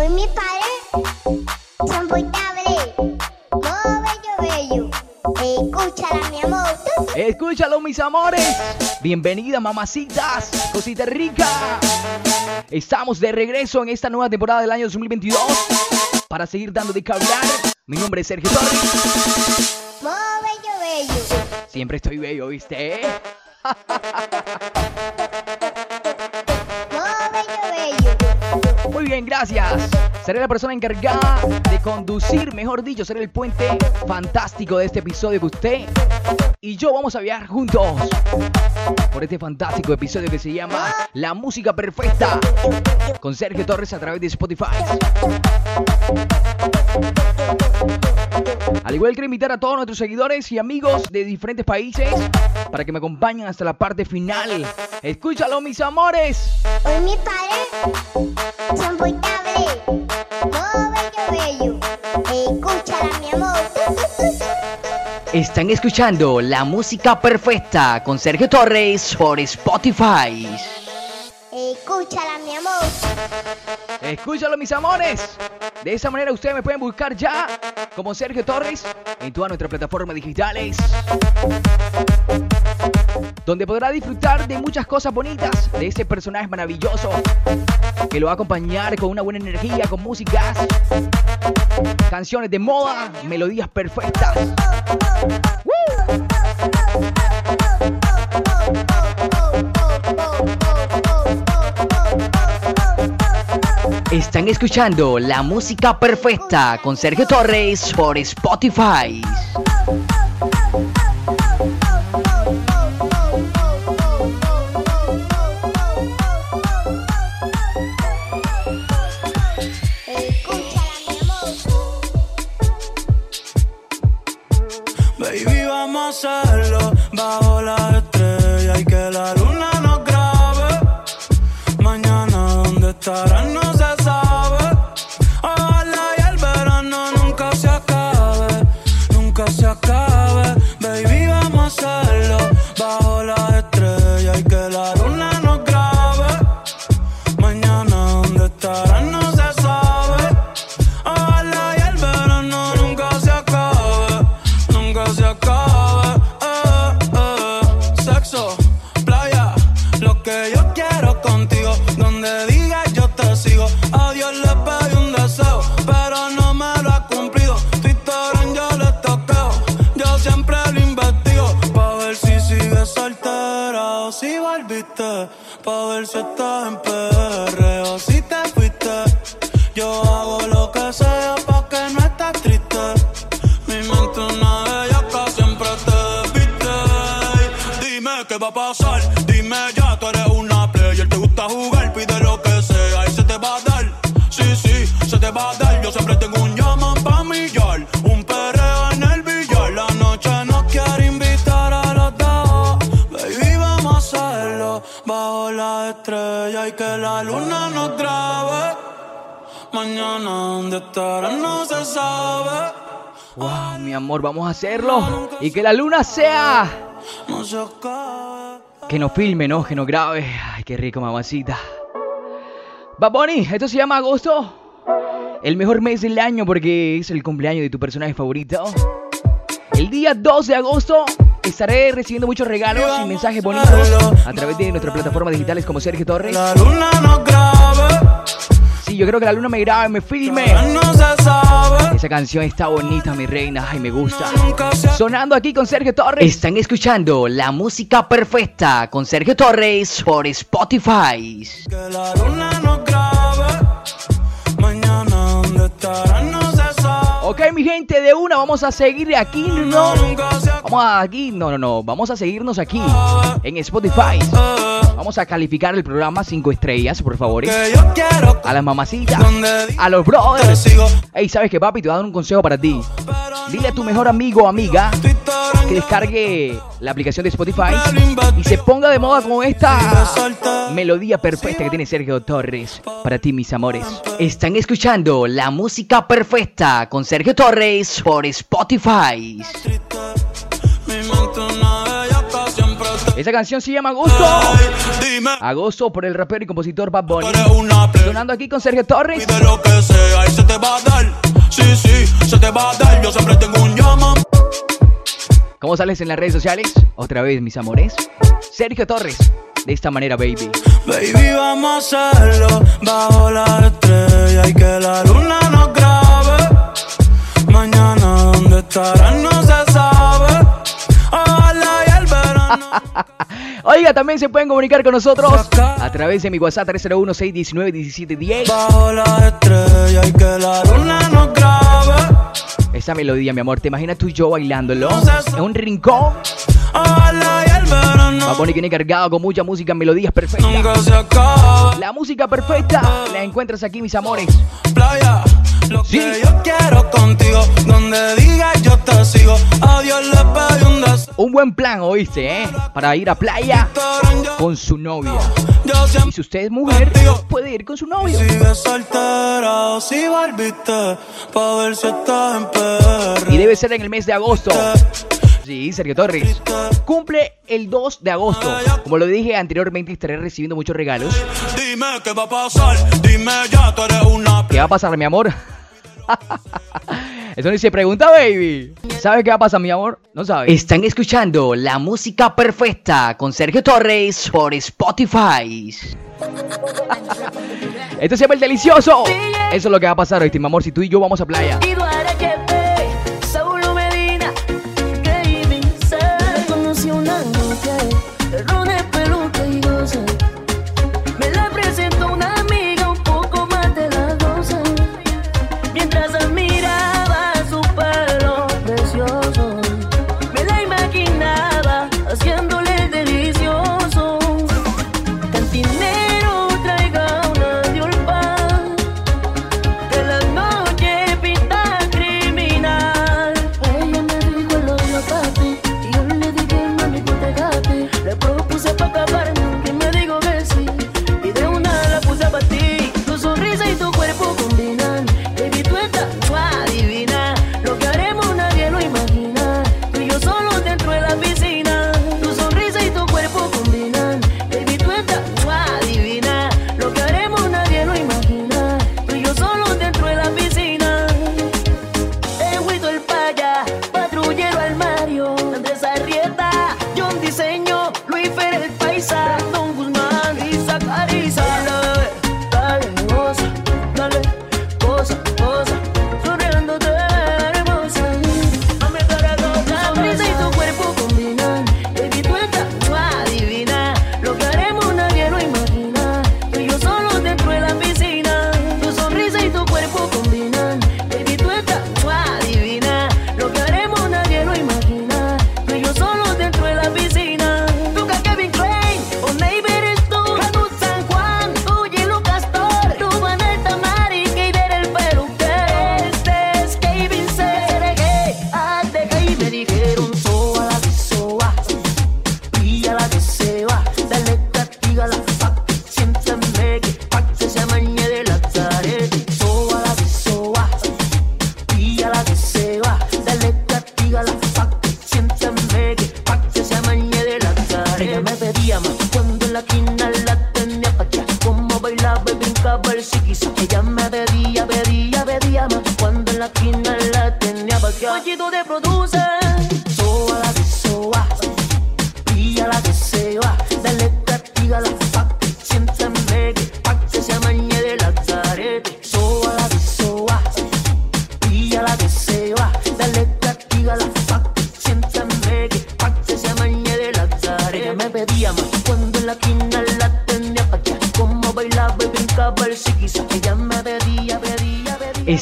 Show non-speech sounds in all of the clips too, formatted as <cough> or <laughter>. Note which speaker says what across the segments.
Speaker 1: Hoy mi padre son portable. Oh, bello, bello. Escúchala, mi amor.
Speaker 2: Escúchalo, mis amores. Bienvenida, mamacitas. Cosita rica. Estamos de regreso en esta nueva temporada del año 2022 para seguir dando de qué hablar. Mi nombre es Sergio Torres.
Speaker 1: Bello, bello.
Speaker 2: Siempre estoy bello, ¿viste? <laughs> bien, gracias. Seré la persona encargada de conducir, mejor dicho, seré el puente fantástico de este episodio que usted y yo vamos a viajar juntos por este fantástico episodio que se llama La Música Perfecta con Sergio Torres a través de Spotify. Al igual que invitar a todos nuestros seguidores y amigos de diferentes países para que me acompañen hasta la parte final. Escúchalo, mis amores.
Speaker 1: Hoy mi padre son bello, bello. Escúchala, mi amor.
Speaker 2: Están escuchando La Música Perfecta con Sergio Torres por Spotify.
Speaker 1: Escúchala, mi amor.
Speaker 2: Escúchalo, mis amores. De esa manera ustedes me pueden buscar ya como Sergio Torres en todas nuestras plataformas digitales. Donde podrá disfrutar de muchas cosas bonitas de este personaje maravilloso que lo va a acompañar con una buena energía, con músicas, canciones de moda, melodías perfectas. Están escuchando La Música Perfecta con Sergio Torres por Spotify.
Speaker 3: Hacerlo. Y que la luna sea. No. Que nos
Speaker 2: filme, ¿no? Que nos grabe. Ay, qué rico, mamacita. Bad Bunny, esto se llama agosto. El mejor mes del año porque es el cumpleaños de tu personaje favorito. El día 2 de agosto estaré recibiendo muchos regalos y mensajes bonitos a través de nuestras plataformas digitales como Sergio Torres.
Speaker 3: La luna nos grabe.
Speaker 2: Yo creo que la luna me grabe, me filme.
Speaker 3: No se sabe.
Speaker 2: Esa canción está bonita, mi reina. Ay, me gusta. Sonando aquí con Sergio Torres. Están escuchando La Música Perfecta con Sergio Torres por Spotify.
Speaker 3: Que la luna nos grabe. Mañana, ¿dónde estarán?
Speaker 2: Ok, mi gente, de una vamos a seguir aquí, ¿no? Vamos a aquí, no, no, no. Vamos a seguirnos aquí en Spotify. Vamos a calificar el programa 5 estrellas, por favor.
Speaker 3: Quiero
Speaker 2: A las mamacitas, a los brothers. Ey, ¿sabes qué, papi? Te voy a dar un consejo para ti. Dile a tu mejor amigo o amiga que descargue la aplicación de Spotify y se ponga de moda con esta melodía perfecta que tiene Sergio Torres para ti, mis amores. Están escuchando la música perfecta con Sergio Torres por Spotify.
Speaker 4: Esa canción se llama Agosto. Agosto por el rapero y compositor Bad Bunny. Sonando aquí con Sergio Torres.
Speaker 5: Lo que sea. Sí, sí, se te va a dar. Yo siempre tengo un llama.
Speaker 4: ¿Cómo sales en las redes sociales? Otra vez, mis amores. Sergio Torres. De esta manera, baby.
Speaker 5: Baby, vamos a hacerlo bajo la estrella y que la luna nos grabe. Mañana, ¿dónde estarán? No se sabe. Ojalá y el verano. <laughs>
Speaker 4: Oiga, también se pueden comunicar con nosotros a través de mi WhatsApp 301-619-1710.
Speaker 5: Bajo la estrella y que la luna nos grabe.
Speaker 4: Esa melodía, mi amor, ¿te imaginas tú y yo bailándolo? En un rincón. Bunny viene cargado con mucha música, melodías perfectas. La música perfecta la encuentras aquí, mis amores.
Speaker 5: Playa, lo
Speaker 4: Sí.
Speaker 5: que yo quiero contigo. Donde digas yo te sigo. A Dios le un.
Speaker 4: Un buen plan, oíste, ¿eh? Para ir a playa con su novia. Y si usted es mujer, puede ir con su novio. Y debe ser en el mes de agosto. Sí, Sergio Torres. Cumple el 2 de agosto. Como lo dije anteriormente, estaré recibiendo muchos regalos.
Speaker 5: Dime qué va a pasar Dime ya, tú eres una
Speaker 4: ¿Qué va a pasar, mi amor? <laughs> Eso ni se pregunta, baby. ¿Sabes qué va a pasar, mi amor? No sabes. Están escuchando la música perfecta con Sergio Torres por Spotify. <laughs> Esto se llama el delicioso. Eso es lo que va a pasar, ¿oíste, mi amor? Si tú y yo vamos a playa.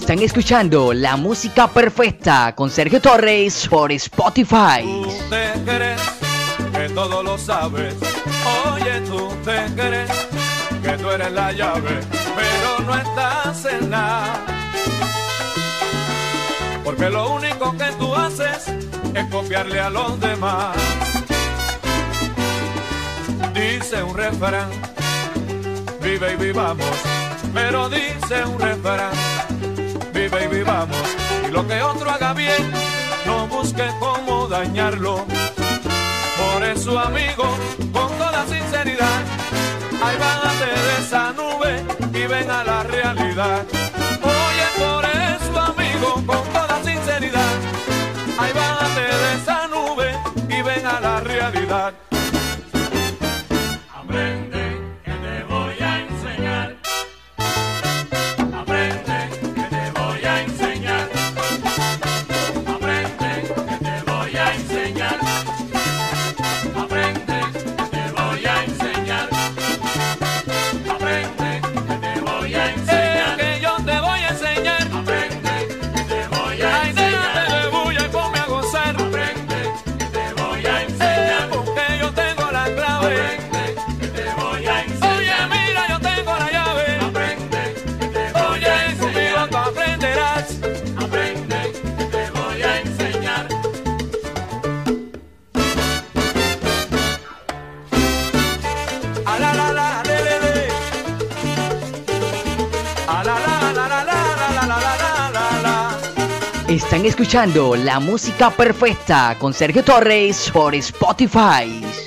Speaker 4: Están escuchando la música perfecta con Sergio Torres por Spotify.
Speaker 6: Tú te crees que todo lo sabes. Oye, tú te crees que tú eres la llave, pero no estás en nada. Porque lo único que tú haces es copiarle a los demás. Dice un refrán, vive y vivamos. Pero dice un refrán, vivamos. Y lo que otro haga bien, no busque cómo dañarlo. Por su amigo con toda sinceridad. Ay, bájate de esa nube y ven a la realidad.
Speaker 2: Están escuchando la música perfecta con Sergio Torres por Spotify.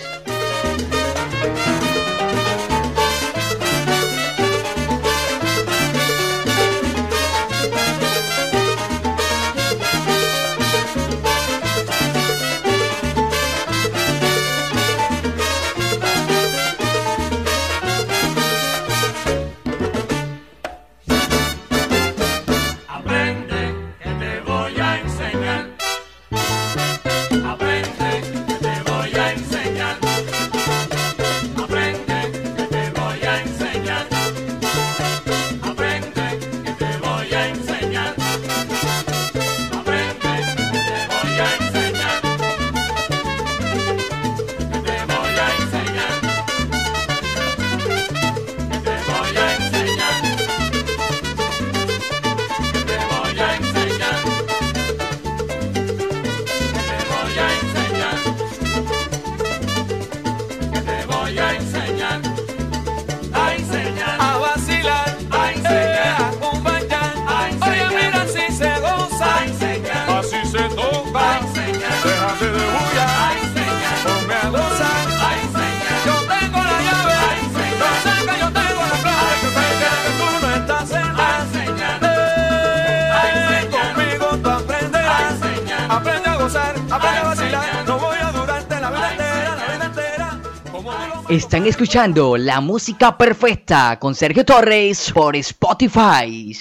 Speaker 2: Están escuchando la música perfecta con Sergio Torres por Spotify.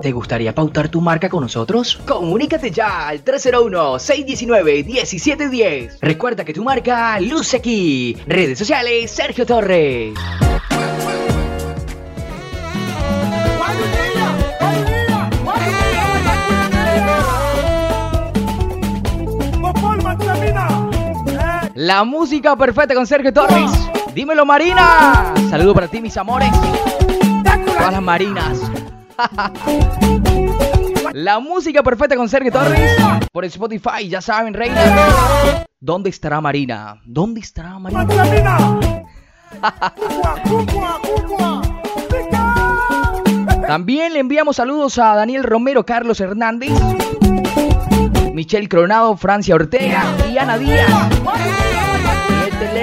Speaker 2: ¿Te gustaría pautar tu marca con nosotros? Comunícate ya al 301-619-1710. Recuerda que tu marca luce aquí. Redes sociales Sergio Torres. La música perfecta con Sergio Torres. Dímelo Marina. Saludo para ti mis amores. Todas las marinas. <laughs> La música perfecta con Sergio Torres por Spotify, ya saben, reina. ¿Dónde estará Marina? ¿Dónde estará Marina? <laughs> También le enviamos saludos a Daniel Romero, Carlos Hernández, Michelle Coronado, Francia Ortega y Ana Díaz.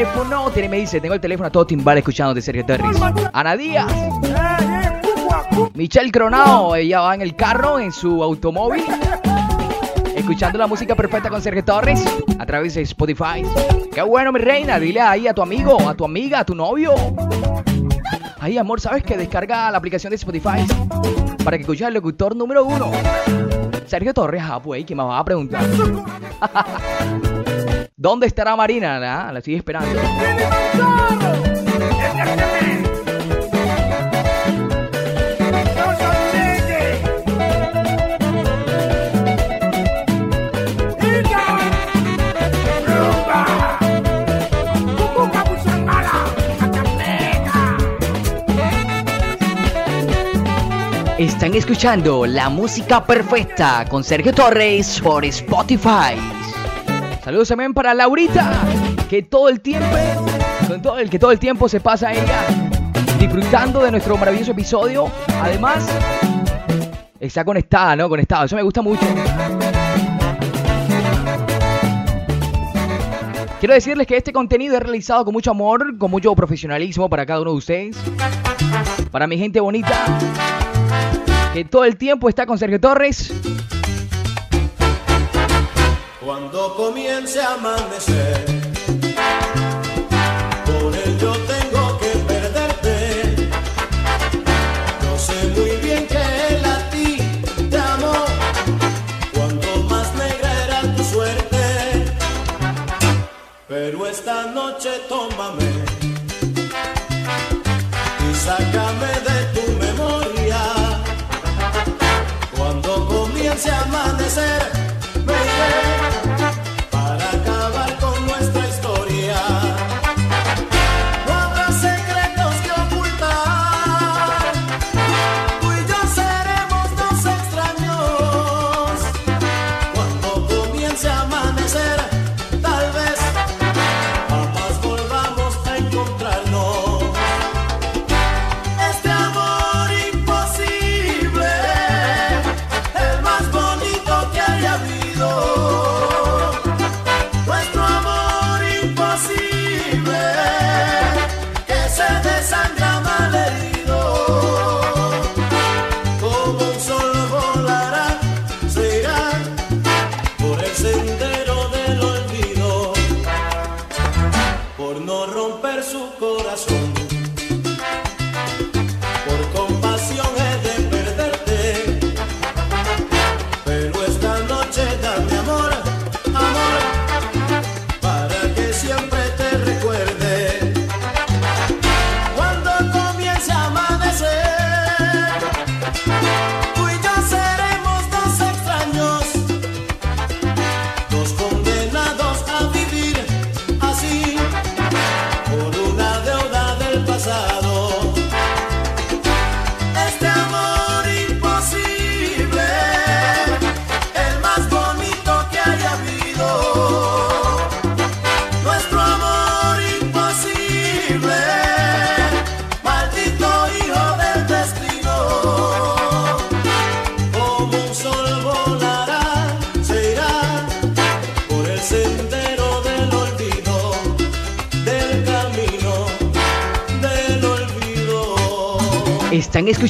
Speaker 2: Teléfono, tiene, me dice, tengo el teléfono a todo timbal escuchando de Sergio Torres. Ana Díaz, Michelle Coronado, ella va en el carro, en su automóvil, escuchando la música perfecta con Sergio Torres a través de Spotify. Qué bueno, mi reina, dile ahí a tu amigo, a tu amiga, a tu novio. Ay, amor, ¿sabes que Descarga la aplicación de Spotify para que escuches al locutor número uno. Sergio Torres, ah, pues, ¿quién me va a preguntar? <laughs> ¿Dónde estará Marina? La, la esperando. Están escuchando la música perfecta con Sergio Torres por Spotify. Saludos también para Laurita, que todo el tiempo, que todo el tiempo se pasa ella disfrutando de nuestro maravilloso episodio. Además, está conectada, ¿no? Conectada. Eso me gusta mucho. Quiero decirles que este contenido es realizado con mucho amor, con mucho profesionalismo para cada uno de ustedes. Para mi gente bonita, que todo el tiempo está con Sergio Torres.
Speaker 7: Cuando comience a amanecer, Como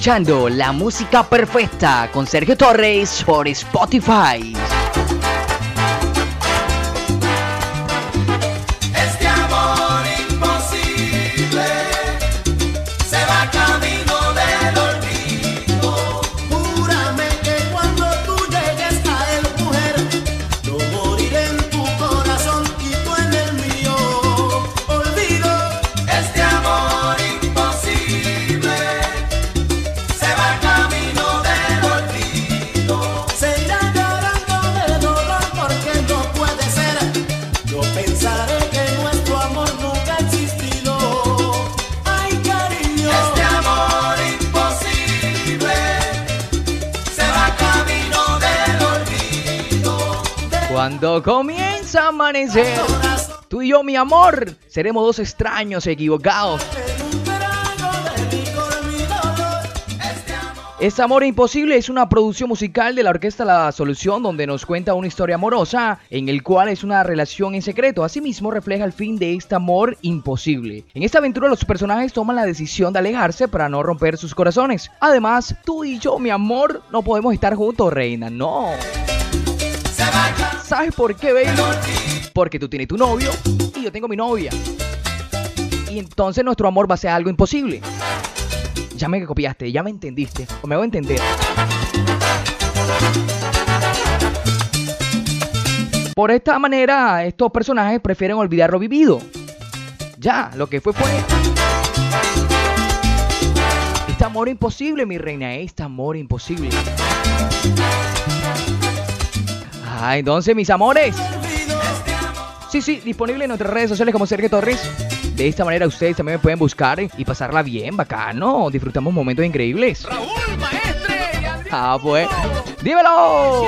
Speaker 2: escuchando la música perfecta con Sergio Torres por Spotify.
Speaker 7: Cuando
Speaker 2: comienza a amanecer, tú y yo, mi amor, seremos dos extraños equivocados. Es Amor Imposible es una producción musical de la orquesta La Solución donde nos cuenta una historia amorosa en el cual es una relación en secreto. Asimismo refleja el fin de este amor imposible. En esta aventura los personajes toman la decisión de alejarse para no romper sus corazones. Además, tú y yo, mi amor, no podemos estar juntos, reina. No. ¿Sabes por qué, baby? Porque tú tienes tu novio y yo tengo mi novia. Y entonces nuestro amor va a ser algo imposible. Ya me copiaste, ya me entendiste. O me voy a entender. Por esta manera, estos personajes prefieren olvidar lo vivido. Ya, lo que fue fue. Este amor imposible, mi reina, este amor imposible. Ah, entonces, mis amores. Sí, sí, disponible en nuestras redes sociales como Sergio Torres. De esta manera ustedes también me pueden buscar y pasarla bien, bacano. Disfrutamos momentos increíbles.
Speaker 6: Raúl, maestre. y.
Speaker 2: Ah, pues. ¡Dímelo!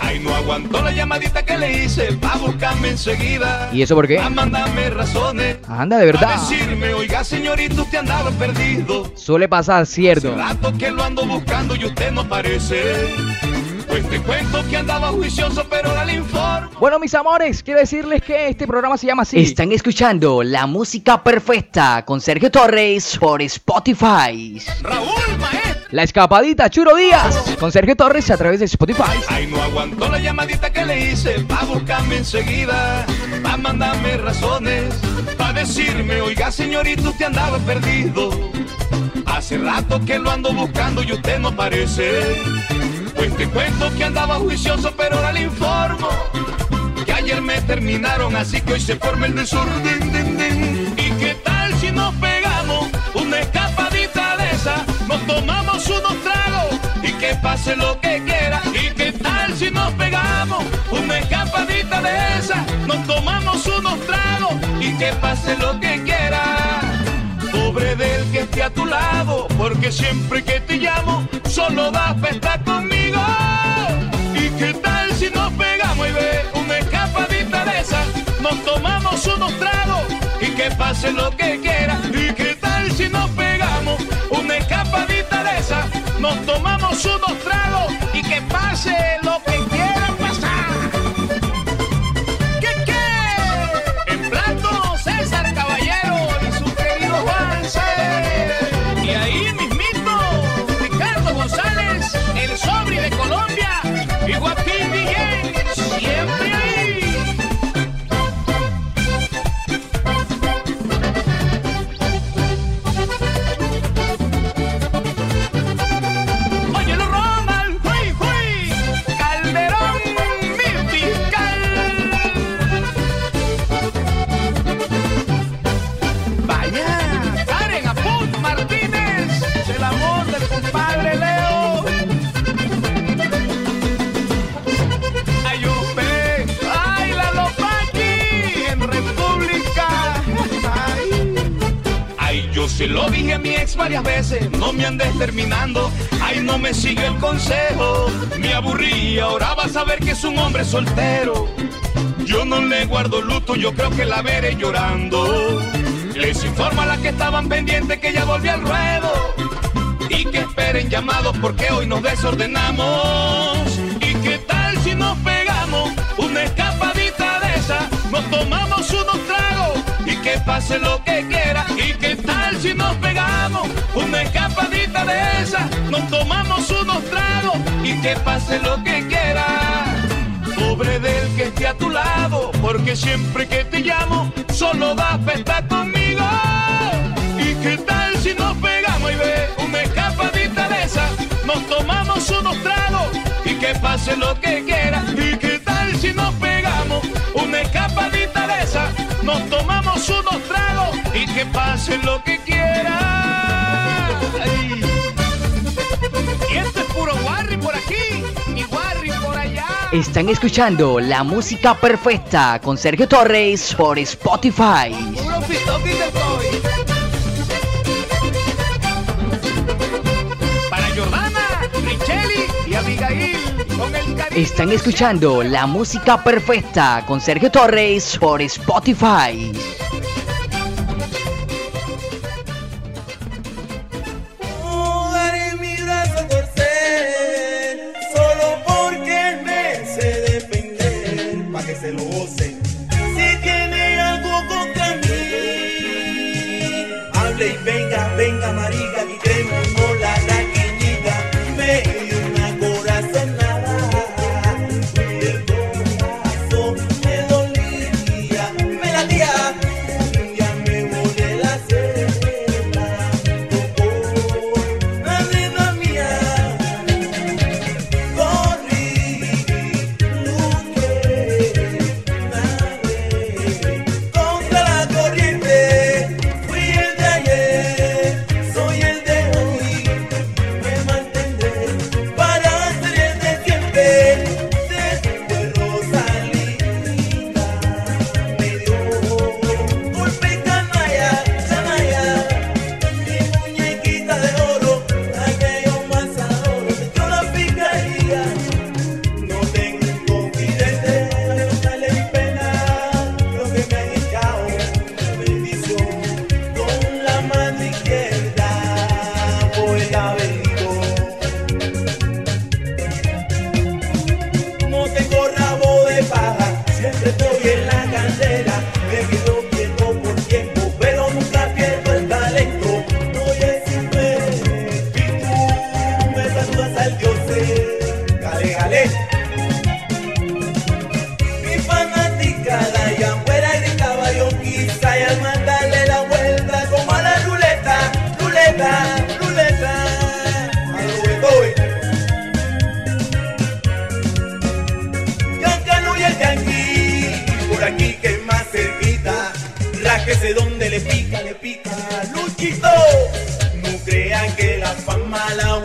Speaker 6: Ay, no aguantó la llamadita que le hice. Va a buscarme enseguida.
Speaker 2: ¿Y eso por qué?
Speaker 6: A mandarme razones.
Speaker 2: Anda, de
Speaker 6: A
Speaker 2: verdad.
Speaker 6: decirme, oiga, señorito, usted andaba perdido.
Speaker 2: Suele pasar,
Speaker 6: Hace
Speaker 2: cierto.
Speaker 6: rato que lo ando buscando y usted no aparece. Pues te cuento que andaba juicioso, pero ahora le informo.
Speaker 2: Bueno, mis amores, quiero decirles que este programa se llama así.
Speaker 8: Están escuchando La Música Perfecta con Sergio Torres por Spotify.
Speaker 6: Raúl, maestro.
Speaker 2: La escapadita Churo Díaz con Sergio Torres a través de Spotify.
Speaker 6: Ay, no aguantó la llamadita que le hice Pa' buscarme enseguida Pa' mandarme razones Pa' decirme, oiga señorito, usted andaba perdido Hace rato que lo ando buscando y usted no aparece Pues te cuento que andaba juicioso, pero ahora le informo Que ayer me terminaron, así que hoy se forma el desorden. ¿Y qué tal si nos pegamos una escapadita de esa? Nos tomamos unos tragos y que pase lo que quiera. ¿Y qué tal si nos pegamos una escapadita de esa? Nos tomamos unos tragos y que pase lo que quiera. Pobre del que esté a tu lado, porque siempre que te llamo, solo das pa' estar conmigo. ¿Y qué tal si nos pegamos y ve una escapadita de esa? Nos tomamos unos tragos y que pase lo que quiera. ¿Y qué tal si nos pegamos una escapadita de esa? Nos tomamos unos tragos y que pase lo Lo dije a mi ex varias veces, no me andes terminando. Ay, no me sigue el consejo, me aburrí, ahora vas a ver que es un hombre soltero. Yo no le guardo luto, yo creo que la veré llorando. Les informo a las que estaban pendientes que ya volví al ruedo. Y que esperen llamados porque hoy nos desordenamos. ¿Y qué tal si nos pegamos una escapadita de esa? Nos tomamos unos tragos que pase lo que quiera. ¿Y qué tal si nos pegamos una escapadita de esa? Nos tomamos unos tragos y que pase lo que quiera. Pobre del que esté a tu lado, porque siempre que te llamo, solo das pa' estar conmigo. ¿Y qué tal si nos pegamos y ve una escapadita de esa? Nos tomamos unos tragos y que pase lo que quiera. Unos tragos y que pase lo que quiera. Ay. Y esto es puro Warri por aquí y Warri por allá.
Speaker 8: Están escuchando La Música Perfecta con Sergio Torres por Spotify.
Speaker 6: Puro. Para Jordana, Richeli y Abigail con el cariño.
Speaker 8: Están escuchando La Música Perfecta con Sergio Torres por Spotify.
Speaker 7: que sé dónde le pica, le
Speaker 9: pica. Luchito, no crean que la fama la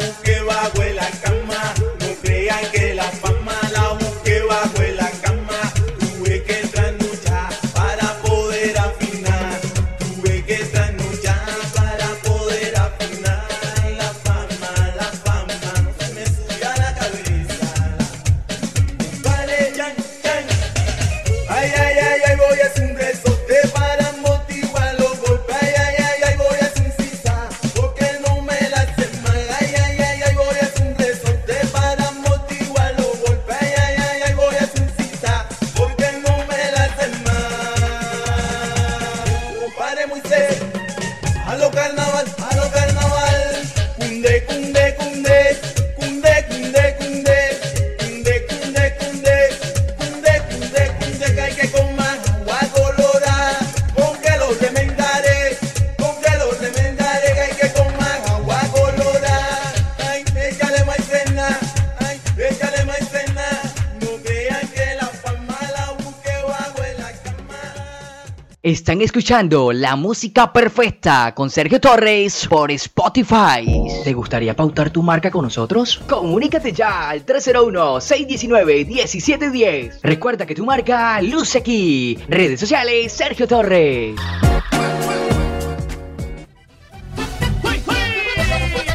Speaker 8: escuchando la música perfecta con Sergio Torres por Spotify. ¿Te gustaría pautar tu marca con nosotros? Comunícate ya al 301-619-1710. Recuerda que tu marca luce aquí. Redes sociales Sergio Torres.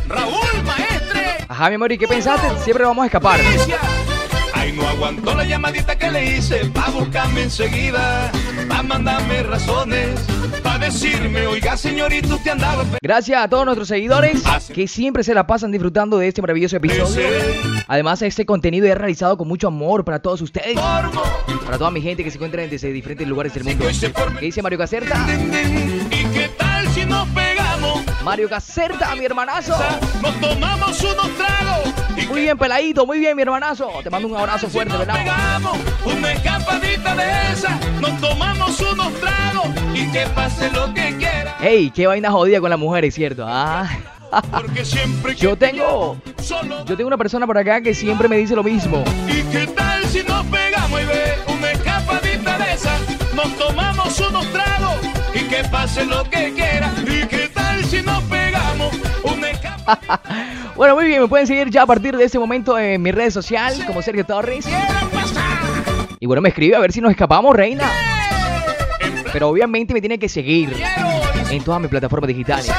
Speaker 6: Raúl, maestre.
Speaker 2: Ajá, mi amor, ¿y qué pensaste? Siempre vamos a escapar.
Speaker 6: Ay, no aguantó la llamadita que le hice Pa' buscarme enseguida Pa' mandarme razones Pa' decirme, oiga señorito, usted andaba
Speaker 2: Gracias a todos nuestros seguidores que siempre se la pasan disfrutando de este maravilloso episodio. Además, este contenido es realizado con mucho amor para todos ustedes. Para toda mi gente que se encuentra desde diferentes lugares del mundo. ¿Qué dice Mario Caserta?
Speaker 6: ¿Y qué tal si pegamos?
Speaker 2: Mario Caserta, mi hermanazo.
Speaker 6: Nos tomamos unos tragos
Speaker 2: Muy bien, peladito, muy bien, mi hermanazo. Te mando un abrazo
Speaker 6: si
Speaker 2: fuerte,
Speaker 6: nos
Speaker 2: ¿verdad?
Speaker 6: pegamos una escapadita de esa Nos tomamos unos tragos y que pase lo que quiera
Speaker 2: Ey, qué vaina jodida con las mujeres, ¿cierto? Ah.
Speaker 6: Porque siempre
Speaker 2: Yo
Speaker 6: te
Speaker 2: tengo,
Speaker 6: solo
Speaker 2: yo tengo una persona por acá que siempre me dice lo mismo.
Speaker 6: ¿Y qué tal si nos pegamos y ve una escapadita de esa? Nos tomamos unos tragos y que pase lo que quiera.
Speaker 2: Bueno, muy bien, me pueden seguir ya a partir de este momento en mi red social como Sergio Torres. Y bueno, me escribe a ver si nos escapamos, reina. Pero obviamente me tiene que seguir en todas mis plataformas digitales.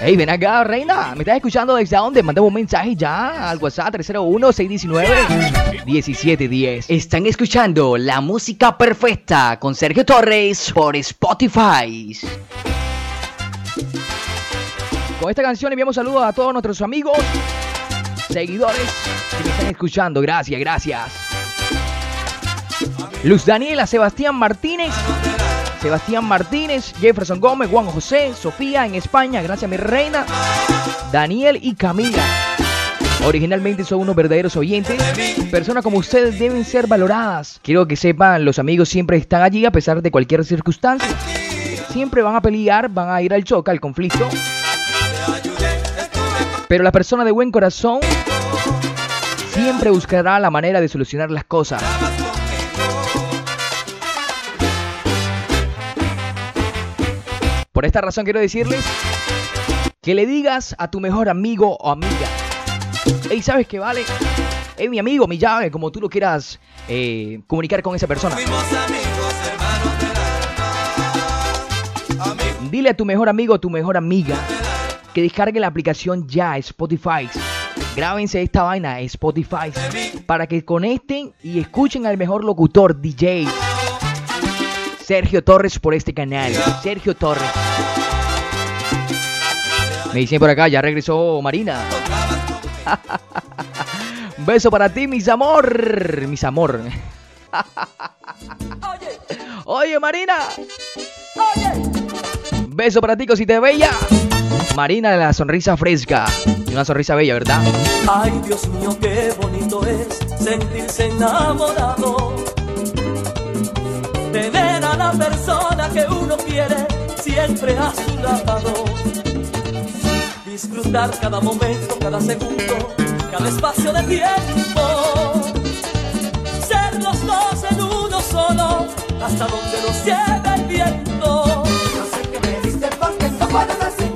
Speaker 2: Hey, ven acá, reina. ¿Me estás escuchando desde dónde? Mándame un mensaje ya al WhatsApp 301-619-1710.
Speaker 8: Están escuchando la música perfecta con Sergio Torres por Spotify.
Speaker 2: Con esta canción enviamos saludos a todos nuestros amigos, seguidores que me están escuchando. Gracias, gracias. Luz Daniela, Sebastián Martínez, Sebastián Martínez, Jefferson Gómez, Juan José, Sofía en España, gracias mi reina, Daniel y Camila. Originalmente son unos verdaderos oyentes. Personas como ustedes deben ser valoradas. Quiero que sepan, los amigos siempre están allí a pesar de cualquier circunstancia. Siempre van a pelear, van a ir al choque, al conflicto. Pero la persona de buen corazón siempre buscará la manera de solucionar las cosas. Por esta razón quiero decirles que le digas a tu mejor amigo o amiga, hey, ¿sabes qué vale? Es mi amigo, mi llave, como tú lo quieras eh, comunicar con esa persona. Dile a tu mejor amigo o tu mejor amiga que descargue la aplicación ya Spotify. Grábense esta vaina Spotify para que conecten y escuchen al mejor locutor DJ Sergio Torres por este canal. Sergio Torres. Me dicen por acá, ya regresó Marina. Un <laughs> beso para ti, mis amor. Mis amor. <laughs> Oye, Marina. Beso para ti, cosita bella. Marina de la sonrisa fresca. Y una sonrisa bella, ¿verdad?
Speaker 10: Ay, Dios mío, qué bonito es sentirse enamorado. Tener a la persona que uno quiere siempre a su lado. Disfrutar cada momento, cada segundo, cada espacio de tiempo. Ser los dos en uno solo, hasta donde nos lleve el viento. No sé que me diste porque no puedo estar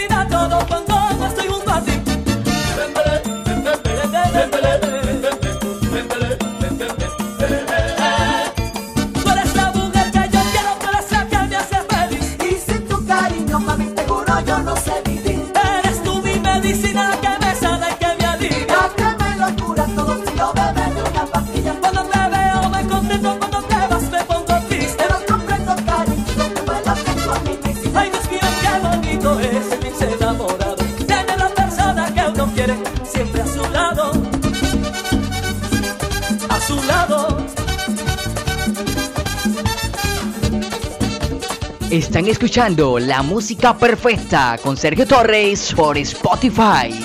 Speaker 8: escuchando la música perfecta con Sergio Torres por Spotify.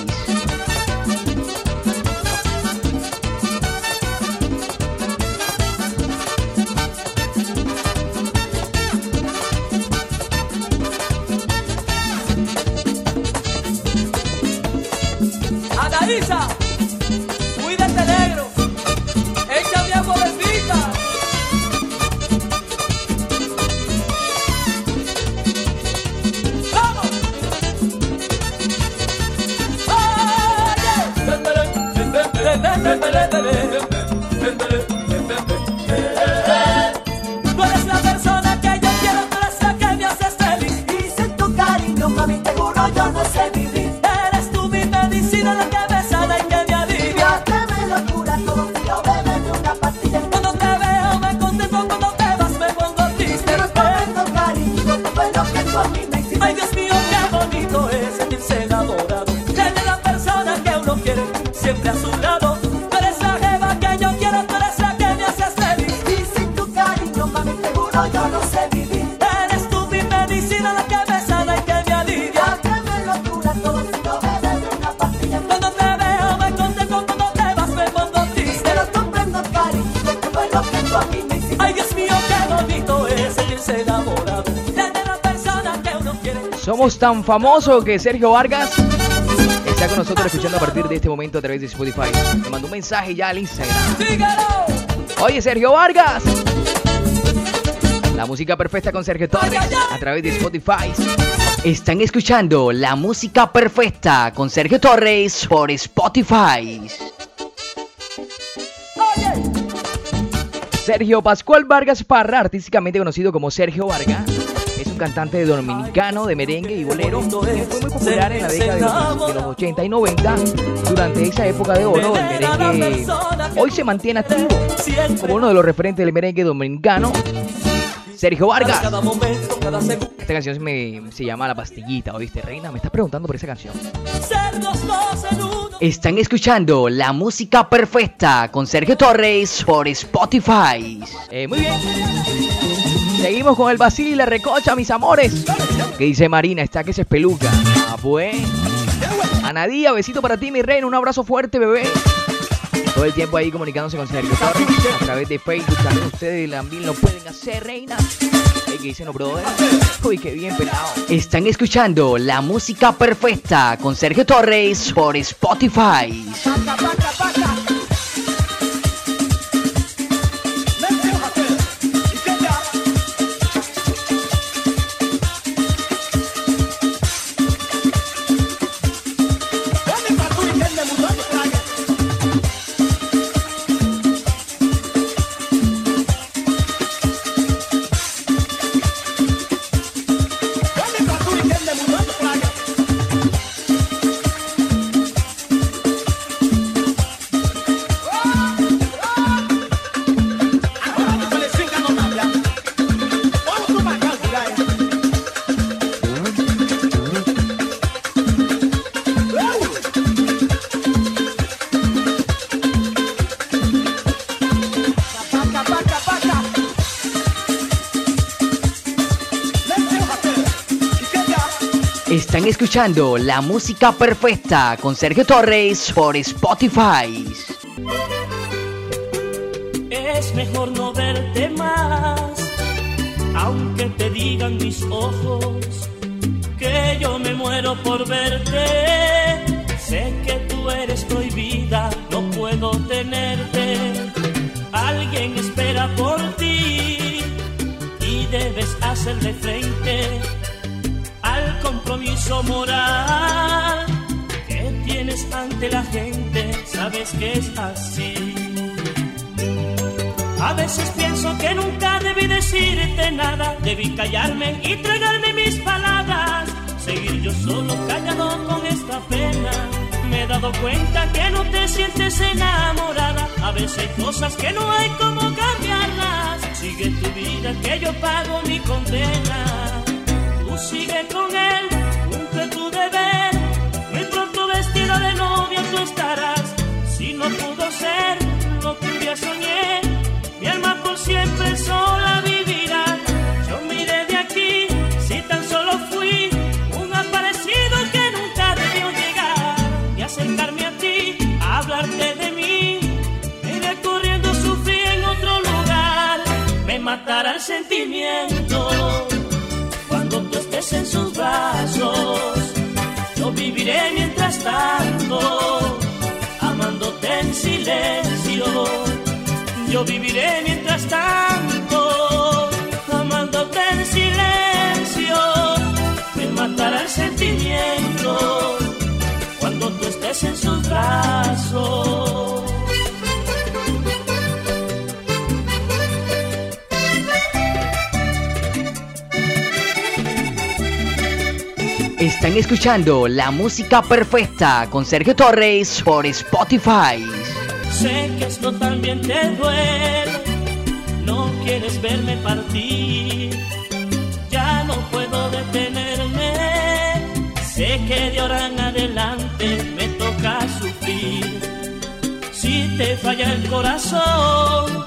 Speaker 2: Somos tan famosos que Sergio Vargas está con nosotros escuchando a partir de este momento a través de Spotify. Me mandó un mensaje ya al Instagram. Oye, Sergio Vargas. La música perfecta con Sergio Torres a través de Spotify.
Speaker 8: Están escuchando la música perfecta con Sergio Torres por Spotify.
Speaker 2: Sergio Pascual Vargas Parra, artísticamente conocido como Sergio Vargas, un cantante dominicano de merengue y bolero que fue muy popular en la década de los, de los 80 y 90. Durante esa época de oro, el merengue hoy se mantiene activo como uno de los referentes del merengue dominicano. Sergio Vargas. Esta canción me- se llama La Pastillita, ¿oíste, Reina? Me estás preguntando por esa canción.
Speaker 8: Están escuchando la música perfecta con Sergio Torres por Spotify.
Speaker 2: Eh, muy bien. Seguimos con el Basil y la recocha, mis amores. ¿Qué dice Marina? Está que se espeluca. Ah, pues. Anadía, besito para ti, mi reina. Un abrazo fuerte, bebé. Todo el tiempo ahí comunicándose con Sergio Torres a través de Facebook. También ustedes también lo pueden hacer, reina. Ey, ¿Qué dicen los brothers? Uy, qué bien pelado.
Speaker 8: Están escuchando la música perfecta con Sergio Torres por Spotify. Escuchando la música perfecta con Sergio Torres por Spotify.
Speaker 11: es mejor no verte más, aunque te digan mis ojos que yo me muero por verte. Sé que tú eres prohibida, no puedo tenerte. Alguien espera por ti y debes hacerle frente moral que tienes ante la gente. Sabes que es así. A veces pienso que nunca debí decirte nada, debí callarme y tragarme mis palabras, seguir yo solo callado con esta pena. Me he dado cuenta que no te sientes enamorada, a veces hay cosas que no hay como cambiarlas. Sigue tu vida que yo pago mi condena. Tú sigue con él, de novia tú estarás. Si no pudo ser lo que un soñé, mi alma por siempre sola vivirá. Yo miré de aquí, si tan solo fui un aparecido que nunca debió llegar. Y acercarme a ti, a hablarte de mí. Iré corriendo, sufrí en otro lugar. Me matará el sentimiento cuando tú estés en sus brazos. Viviré mientras tanto, amándote en silencio. Yo viviré mientras tanto, amándote en silencio. Me matará el sentimiento cuando tú estés en sus brazos.
Speaker 8: Están escuchando la música perfecta con Sergio Torres por Spotify.
Speaker 11: Sé que esto también te duele, no quieres verme partir, ya no puedo detenerme, sé que de ahora en adelante me toca sufrir. Si te falla el corazón,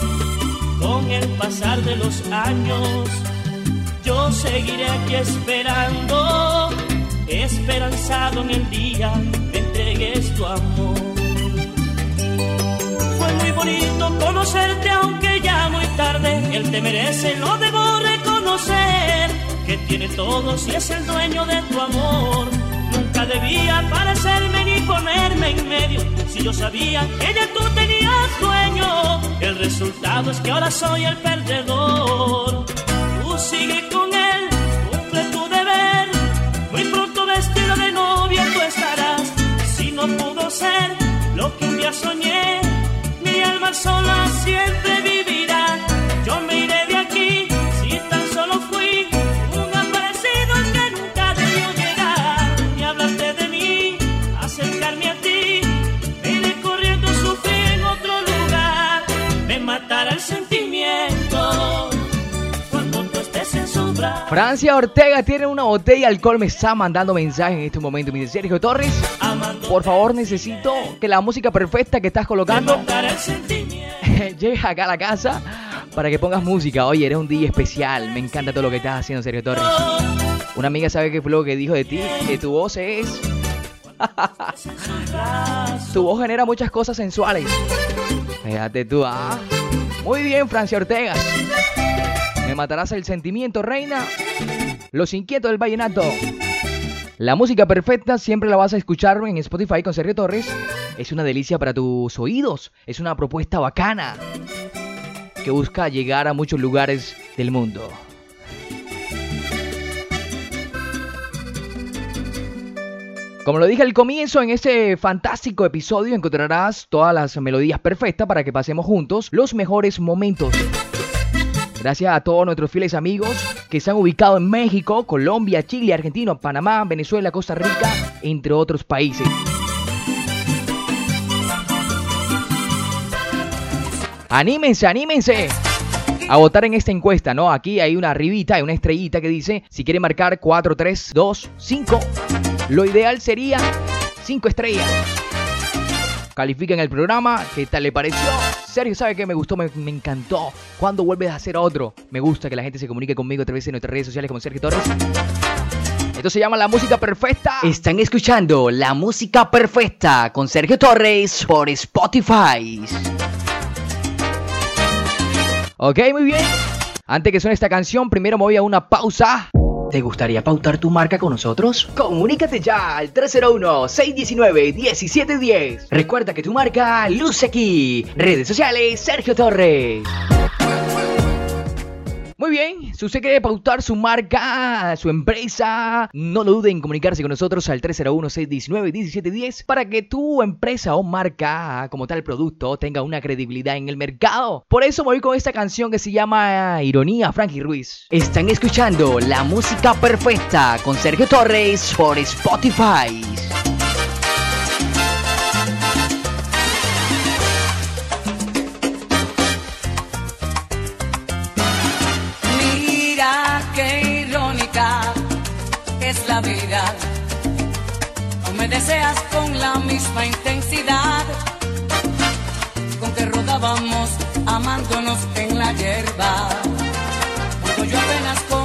Speaker 11: con el pasar de los años, yo seguiré aquí esperando, esperanzado en el día me entregues tu amor. Fue muy bonito conocerte, aunque ya muy tarde. Él te merece, lo debo reconocer. Que tiene todo si es el dueño de tu amor. Nunca debía parecerme ni ponerme en medio. Si yo sabía que ya tú tenías dueño. El resultado es que ahora soy el perdedor. Tú sigue con él, cumple tu deber. Muy pronto no pudo ser lo que un día soñé, mi alma sola siempre vivirá.
Speaker 2: Francia Ortega tiene una botella de alcohol, me está mandando mensaje en este momento. Me dice Sergio Torres, por favor necesito que la música perfecta que estás colocando <laughs> llegue acá a la casa para que pongas música. Oye, eres un día especial, me encanta todo lo que estás haciendo, Sergio Torres. Una amiga sabe qué fue lo que dijo de ti, que tu voz es... <laughs> tu voz genera muchas cosas sensuales. Fíjate tú, ah. Muy bien, Francia Ortega. Me matarás el sentimiento, reina. Los inquietos del vallenato. La música perfecta siempre la vas a escuchar en Spotify con Sergio Torres. Es una delicia para tus oídos. Es una propuesta bacana que busca llegar a muchos lugares del mundo. Como lo dije al comienzo, en este fantástico episodio encontrarás todas las melodías perfectas para que pasemos juntos los mejores momentos. Gracias a todos nuestros fieles amigos que se han ubicado en México, Colombia, Chile, Argentina, Panamá, Venezuela, Costa Rica, entre otros países. Anímense, anímense a votar en esta encuesta, ¿no? Aquí hay una arribita, hay una estrellita que dice si quiere marcar 4, 3, 2, 5. Lo ideal sería 5 estrellas. Califiquen el programa, ¿qué tal le pareció? Sergio, ¿sabe qué? Me gustó, me, encantó. ¿Cuándo vuelves a hacer otro? Me gusta que la gente se comunique conmigo a través de nuestras redes sociales como Sergio Torres. Esto se llama La Música Perfecta.
Speaker 8: Están escuchando La Música Perfecta con Sergio Torres por Spotify.
Speaker 2: Ok, muy bien. Antes que suene esta canción, primero me voy a una pausa.
Speaker 8: ¿Te gustaría pautar tu marca con nosotros? Comunícate ya al 301-619-1710. Recuerda que tu marca luce aquí. Redes sociales, Sergio Torres.
Speaker 2: Muy bien, si usted quiere pautar su marca, su empresa, no lo duden en comunicarse con nosotros al 301-619-1710 para que tu empresa o marca, como tal producto, tenga una credibilidad en el mercado. Por eso me voy con esta canción que se llama Ironía, Frankie Ruiz.
Speaker 8: Están escuchando la música perfecta con Sergio Torres por Spotify.
Speaker 12: Navidad. Me deseas con la misma intensidad con que rodábamos amándonos en la hierba. Cuando yo apenas con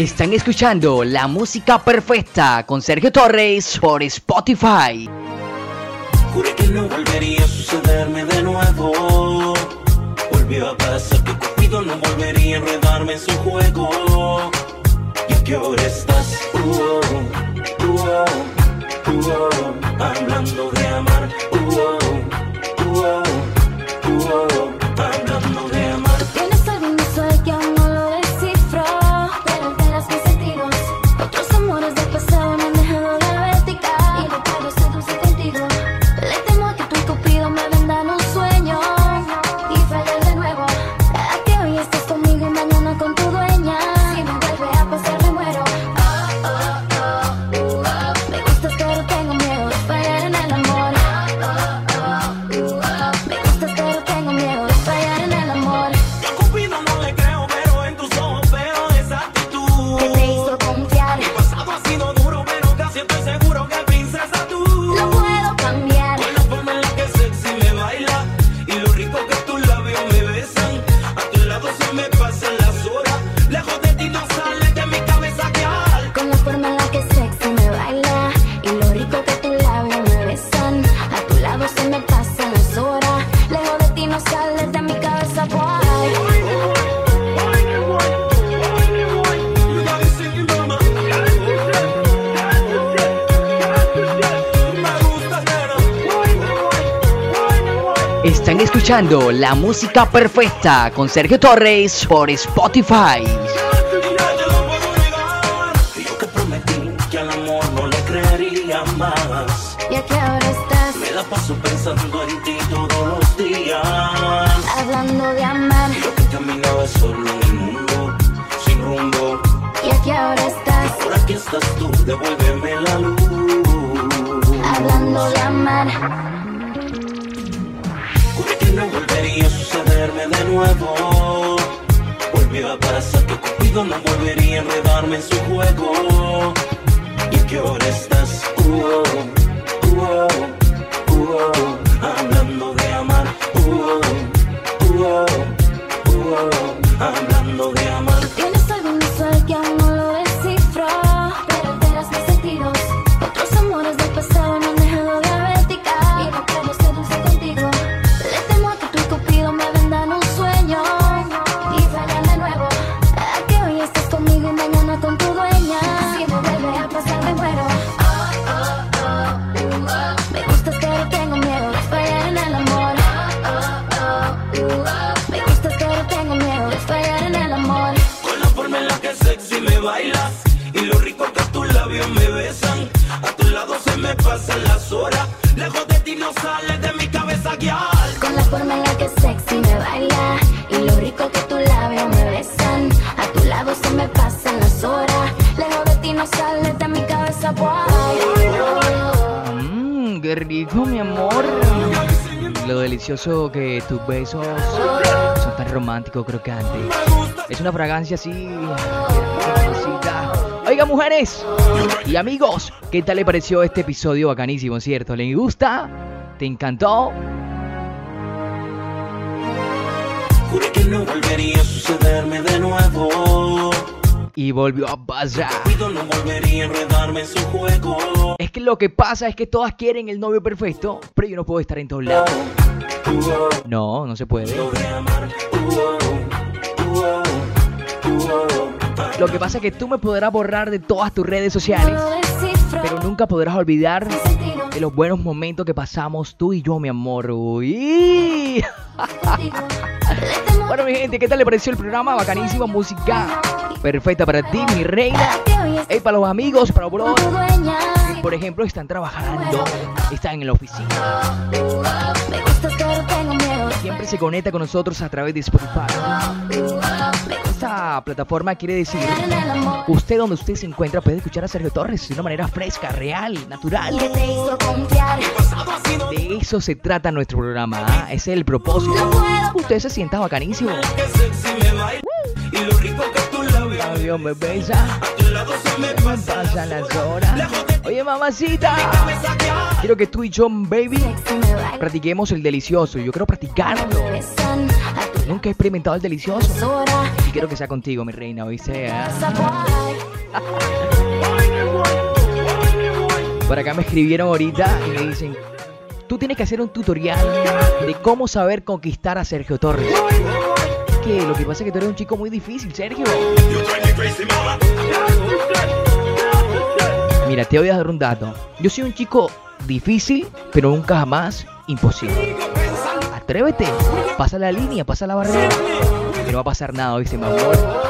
Speaker 8: Están escuchando la música perfecta con Sergio Torres por Spotify.
Speaker 13: Juré que no volvería a sucederme de nuevo. Volvió a pasar que Cupido no volvería a enredarme en su juego. ¿Y a qué hora estás? Uh, oh, uh, oh, uh, oh, hablando de
Speaker 8: Están escuchando la música perfecta con Sergio Torres por Spotify.
Speaker 13: Y nadie lo puedo negar. Y yo que prometí que al amor no le creería más.
Speaker 14: ¿Y a qué hora estás?
Speaker 13: Me la paso pensando en ti todos los días.
Speaker 14: Hablando de amar.
Speaker 13: Yo que caminaba solo en el mundo, sin rumbo.
Speaker 14: ¿Y a qué hora estás?
Speaker 13: Ahora que estás tú, devuélveme la
Speaker 14: de
Speaker 13: nuevo. Volvió a pasar que Cupido no volvería a enredarme en su juego. ¿Y qué hora estás? Uh, las horas Lejos de ti no sales de mi cabeza,
Speaker 2: Mmm, qué rico, mi amor. Lo delicioso que tus besos son tan románticos, crocantes. Es una fragancia así. Oiga, mujeres y amigos, ¿qué tal le pareció este episodio bacanísimo, cierto? ¿Le gusta? ¿Te encantó?
Speaker 13: Juré que no volvería a sucederme de nuevo.
Speaker 2: Y volvió a pasar.
Speaker 13: Cupido no volvería a enredarme en su juego.
Speaker 2: Es que lo que pasa es que todas quieren el novio perfecto, pero yo no puedo estar en todos lados. No, no se puede.
Speaker 13: lo
Speaker 2: que pasa es que tú me podrás borrar de todas tus redes sociales, pero nunca podrás olvidar de los buenos momentos que pasamos tú y yo, mi amor. Uy. <laughs> Bueno, mi gente, ¿qué tal le pareció el programa? Bacanísimo, música perfecta para ti, mi reina. Hey, para los amigos, para
Speaker 14: dueña
Speaker 2: Por ejemplo, están trabajando, están en la oficina. Siempre se conecta con nosotros a través de Spotify. Esta plataforma quiere decir Usted donde usted se encuentra puede escuchar a Sergio Torres de una manera fresca, real, natural. De eso se trata nuestro programa, ¿ah? ese es el propósito. Usted se sienta bacanísimo.
Speaker 13: Labios
Speaker 2: me besa,
Speaker 13: me pasan
Speaker 2: las horas. Oye, mamacita, quiero que tú y yo, baby, practiquemos el delicioso. Yo quiero practicarlo. Nunca he experimentado el delicioso. Y quiero que sea contigo, mi reina.
Speaker 13: Esa <laughs> boy.
Speaker 2: Por acá me escribieron ahorita y me dicen, tú tienes que hacer un tutorial de cómo saber conquistar a Sergio Torres. Que lo que pasa es que tú eres un chico muy difícil, Sergio. Mira, te voy a dar un dato. Yo soy un chico difícil, pero nunca jamás imposible. Atrévete, pasa la línea, pasa la barrera. Que no va a pasar nada, dice mi amor.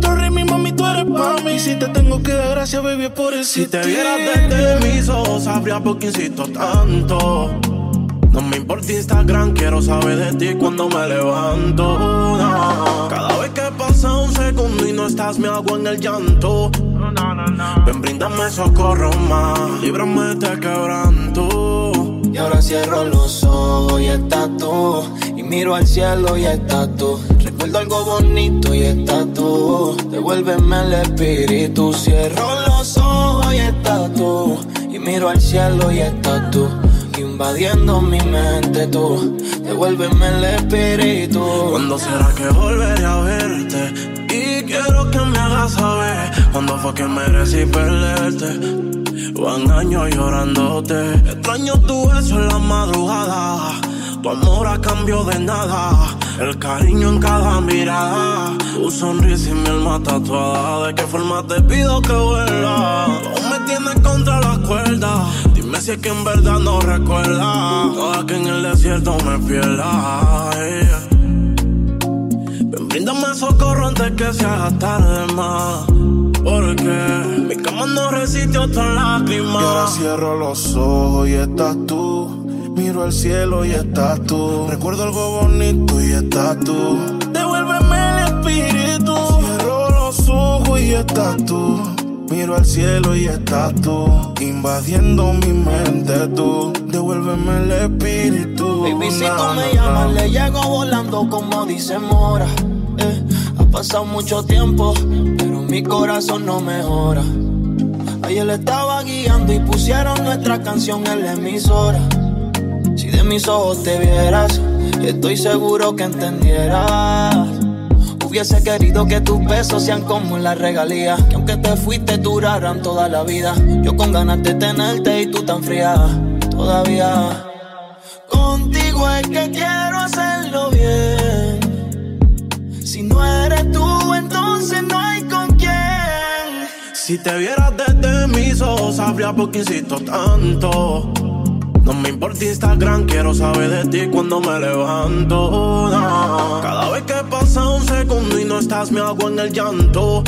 Speaker 5: Rey, mi mami, tú eres pa' mí. Si te tengo que dar gracias, baby, es por eso. Si te vieras desde mis ojos, sabría por qué insisto tanto. No me importa Instagram, quiero saber de ti cuando me levanto. no. Cada vez que pasa un segundo y no estás, me hago en el llanto. Ven, bríndame socorro más, líbrame de quebranto.
Speaker 7: Y ahora cierro los ojos y estás tú. Y miro al cielo y estás tú. Recuerdo algo bonito y estás tú. Devuélveme el espíritu. Cierro los ojos y estás tú. Y miro al cielo y estás tú. Invadiendo mi mente tú. Devuélveme el espíritu.
Speaker 5: ¿Cuándo será que volveré a verte? Y quiero que me hagas saber cuándo fue que merecí perderte. Van años llorándote. Extraño tu beso en la madrugada. Tu amor a cambio de nada. El cariño en cada mirada. Tu sonrisa y mi alma tatuada. ¿De qué forma te pido que vuelva? Aún me tienes contra las cuerdas. Dime si es que en verdad no recuerdas. Toda que en el desierto me pierda. yeah. Ven, bríndame socorro antes que se haga tarde más. Porque mi cama no resiste otra lágrima.
Speaker 15: Y ahora cierro los ojos y estás tú. Miro al cielo y estás tú. Recuerdo algo bonito y estás tú. Devuélveme el espíritu. Cierro los ojos y estás tú. Miro al cielo y estás tú. Invadiendo mi mente tú. Devuélveme el espíritu.
Speaker 7: Baby, si tú me llamas, le llego volando como dice Mora. Eh, ha pasado mucho tiempo, pero mi corazón no mejora. Ayer estaba guiando y pusieron nuestra canción en la emisora. Si de mis ojos te vieras, estoy seguro que entendieras. Hubiese querido que tus besos sean como la regalía. Que aunque te fuiste duraran toda la vida. Yo con ganas de tenerte y tú tan fría. Todavía. Contigo es que quiero hacerlo bien. Si no eres tú,
Speaker 5: Si te vieras desde mis ojos, sabría por qué insisto tanto. No me importa Instagram, quiero saber de ti cuando me levanto. Cada vez que pasa un segundo y no estás, me hago en el llanto.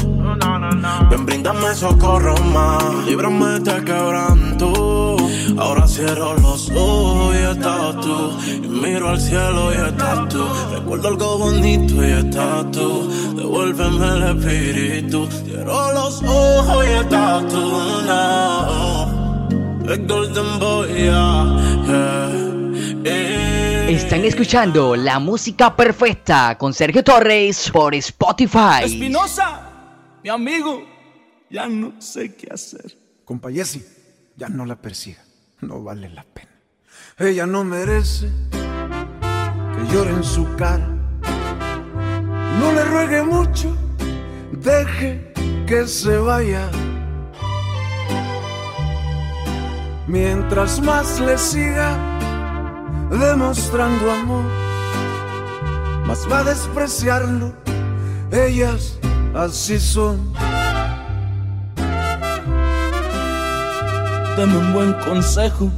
Speaker 5: Ven, bríndame socorro más, líbrame de quebranto. Ahora cierro los ojos y estás tú. Y miro al cielo y estás tú. Recuerdo algo bonito y estás tú. Devuélveme el espíritu. Cierro los ojos y estás tú. No. El Golden Boy, yeah, yeah, yeah.
Speaker 8: Están escuchando la música perfecta con Sergio Torres por Spotify.
Speaker 16: Espinosa, mi amigo, ya no sé qué hacer.
Speaker 15: Compa Jessy, ya no la persiga, no vale la pena. Ella no merece que llore en su cara. No le ruegue mucho, deje que se vaya. Mientras más le siga demostrando amor, más va a despreciarlo. Ellas así son.
Speaker 16: Dame un buen consejo,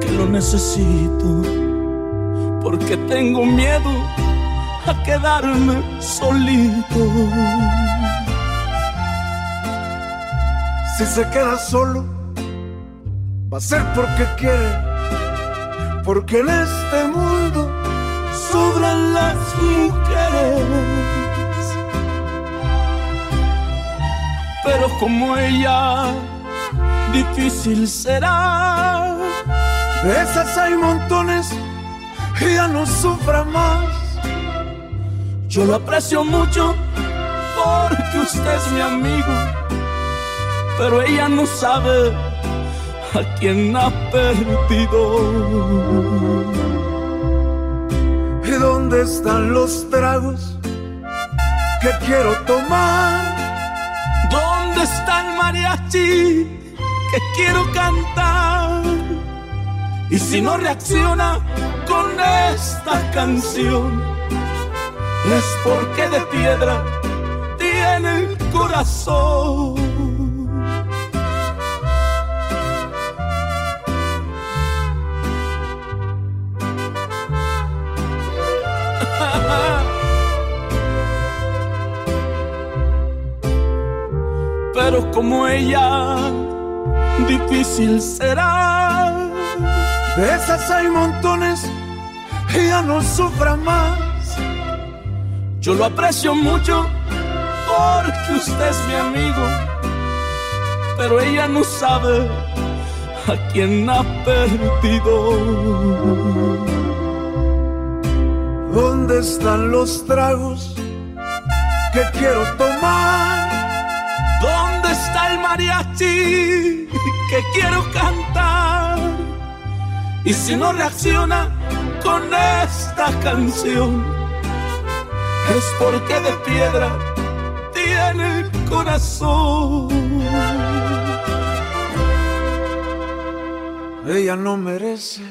Speaker 16: que lo necesito. Porque tengo miedo a quedarme solito.
Speaker 15: Si se queda solo, va a ser porque quiere. Porque en este mundo sobran las mujeres.
Speaker 16: Pero como ella, difícil será.
Speaker 17: De esas hay montones y ya no sufra más.
Speaker 16: Yo lo aprecio mucho porque usted es mi amigo, pero ella no sabe a quién ha perdido.
Speaker 17: ¿Y dónde están los tragos que quiero tomar?
Speaker 16: ¿Dónde está el mariachi que quiero cantar? Y si no reacciona con esta canción, es porque de piedra tiene el corazón. Como ella, difícil será.
Speaker 17: De esas hay montones ya no sufra más.
Speaker 16: Yo lo aprecio mucho porque usted es mi amigo, pero ella no sabe a quién ha perdido.
Speaker 17: ¿Dónde están los tragos que quiero tomar?
Speaker 16: ¿Dónde está el mariachi que quiero cantar? Y si no reacciona con esta canción, es porque de piedra tiene el corazón.
Speaker 17: Ella no merece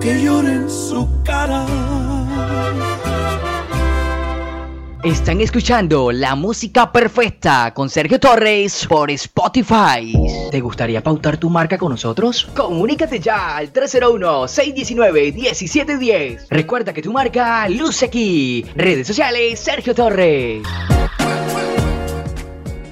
Speaker 17: que llore en su cara.
Speaker 2: Están escuchando la música perfecta con Sergio Torres por Spotify. ¿Te gustaría pautar tu marca con nosotros? Comunícate ya al 301-619-1710. Recuerda que tu marca luce aquí. Redes sociales Sergio Torres.